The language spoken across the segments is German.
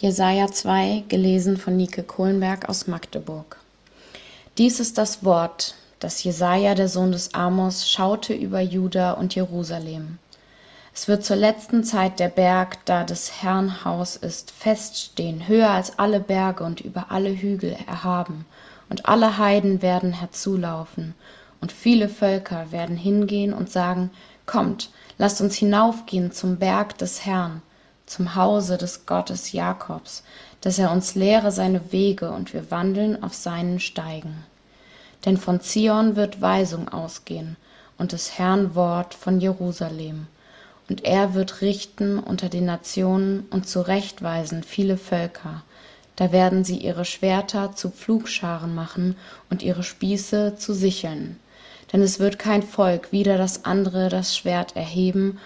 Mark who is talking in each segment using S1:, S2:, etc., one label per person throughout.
S1: Jesaja 2, gelesen von Nike Kohlenberg aus Magdeburg. Dies ist das Wort, das Jesaja, der Sohn des Amos, schaute über Juda und Jerusalem. Es wird zur letzten Zeit der Berg, da des Herrn Haus ist, feststehen, höher als alle Berge und über alle Hügel erhaben, und alle Heiden werden herzulaufen, und viele Völker werden hingehen und sagen, Kommt, lasst uns hinaufgehen zum Berg des Herrn, zum Hause des Gottes Jakobs, dass er uns lehre seine Wege und wir wandeln auf seinen Steigen. Denn von Zion wird Weisung ausgehen und des Herrn Wort von Jerusalem. Und er wird richten unter den Nationen und zurechtweisen viele Völker. Da werden sie ihre Schwerter zu Pflugscharen machen und ihre Spieße zu Sicheln. Denn es wird kein Volk wider das andere das Schwert erheben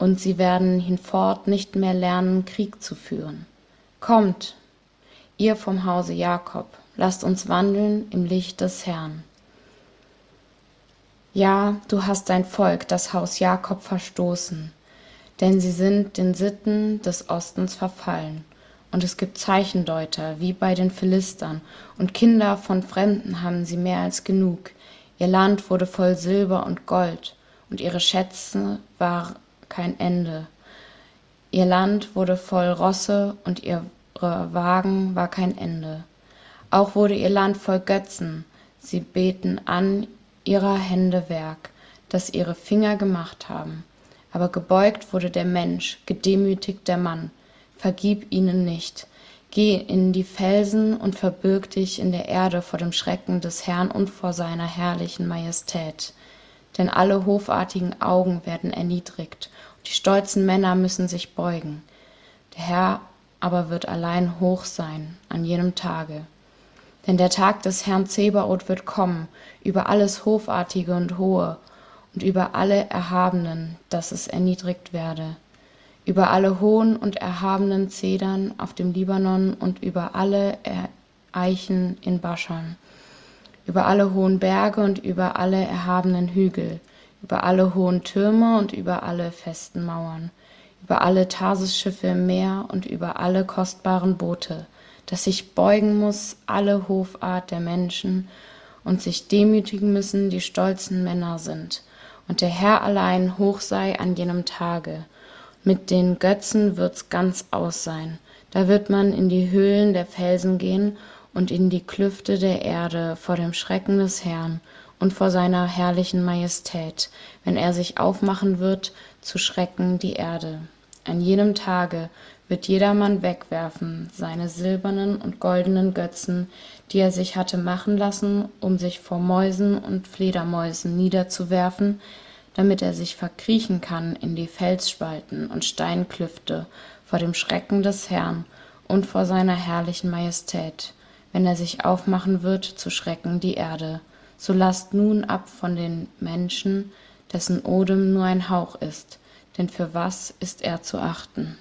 S1: und sie werden hinfort nicht mehr lernen, Krieg zu führen. Kommt, ihr vom Hause Jakob, lasst uns wandeln im Licht des Herrn. Ja, du hast dein Volk, das Haus Jakob, verstoßen, denn sie sind den Sitten des Ostens verfallen. Und es gibt Zeichendeuter, wie bei den Philistern, und Kinder von Fremden haben sie mehr als genug. Ihr Land wurde voll Silber und Gold, und ihre Schätze waren kein Ende. Ihr Land wurde voll Rosse und ihre Wagen war kein Ende. Auch wurde ihr Land voll Götzen. Sie beten an ihrer Hände Werk, das ihre Finger gemacht haben. Aber gebeugt wurde der Mensch, gedemütigt der Mann. Vergib ihnen nicht. Geh in die Felsen und verbirg dich in der Erde vor dem Schrecken des Herrn und vor seiner herrlichen Majestät denn alle hofartigen augen werden erniedrigt und die stolzen männer müssen sich beugen. Der herr aber wird allein hoch sein an jenem tage. Denn der tag des herrn zebaoth wird kommen über alles hofartige und hohe und über alle erhabenen dass es erniedrigt werde. Über alle hohen und erhabenen zedern auf dem libanon und über alle eichen in baschan über alle hohen Berge und über alle erhabenen Hügel, über alle hohen Türme und über alle festen Mauern, über alle Tarsisschiffe im Meer und über alle kostbaren Boote, dass sich beugen muss alle Hofart der Menschen und sich demütigen müssen die stolzen Männer sind, und der Herr allein hoch sei an jenem Tage. Mit den Götzen wird's ganz aus sein. Da wird man in die Höhlen der Felsen gehen und in die klüfte der erde vor dem schrecken des herrn und vor seiner herrlichen majestät wenn er sich aufmachen wird zu schrecken die erde. An jenem tage wird jedermann wegwerfen seine silbernen und goldenen götzen die er sich hatte machen lassen um sich vor mäusen und fledermäusen niederzuwerfen damit er sich verkriechen kann in die felsspalten und steinklüfte vor dem schrecken des herrn und vor seiner herrlichen majestät wenn er sich aufmachen wird zu schrecken die erde. So laßt nun ab von den menschen dessen odem nur ein hauch ist denn für was ist er zu achten